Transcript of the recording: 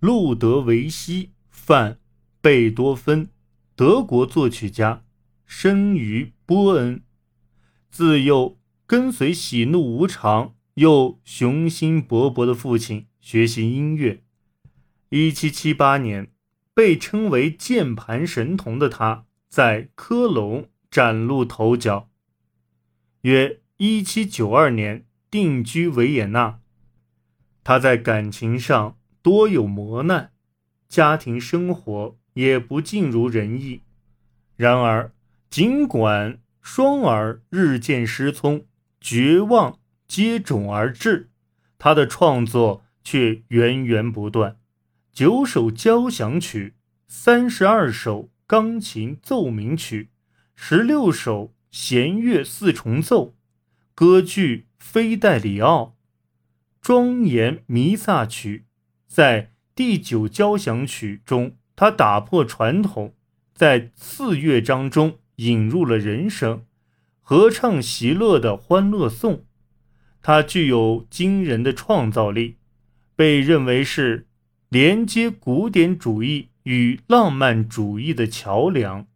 路德维希·范·贝多芬，德国作曲家，生于波恩。自幼跟随喜怒无常又雄心勃勃的父亲学习音乐。1778年，被称为键盘神童的他，在科隆崭露头角。约1792年，定居维也纳。他在感情上。多有磨难，家庭生活也不尽如人意。然而，尽管双儿日渐失聪，绝望接踵而至，他的创作却源源不断。九首交响曲，三十二首钢琴奏鸣曲，十六首弦乐四重奏，歌剧《菲戴里奥》，庄严弥撒曲。在第九交响曲中，他打破传统，在次乐章中引入了人声，合唱席勒的《欢乐颂》。他具有惊人的创造力，被认为是连接古典主义与浪漫主义的桥梁。